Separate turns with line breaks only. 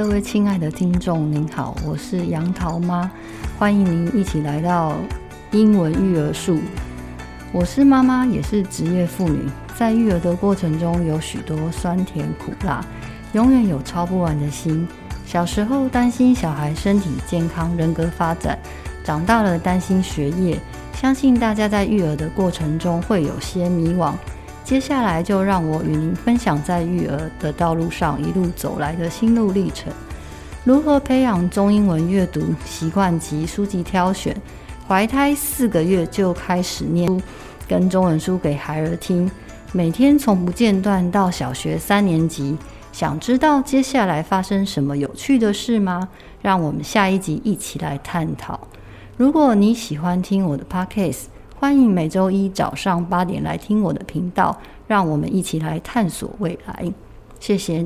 各位亲爱的听众，您好，我是杨桃妈，欢迎您一起来到英文育儿术。我是妈妈，也是职业妇女，在育儿的过程中有许多酸甜苦辣，永远有操不完的心。小时候担心小孩身体健康、人格发展，长大了担心学业。相信大家在育儿的过程中会有些迷惘。接下来就让我与您分享在育儿的道路上一路走来的心路历程，如何培养中英文阅读习惯及书籍挑选，怀胎四个月就开始念书，跟中文书给孩儿听，每天从不间断到小学三年级。想知道接下来发生什么有趣的事吗？让我们下一集一起来探讨。如果你喜欢听我的 Podcast。欢迎每周一早上八点来听我的频道，让我们一起来探索未来。谢谢。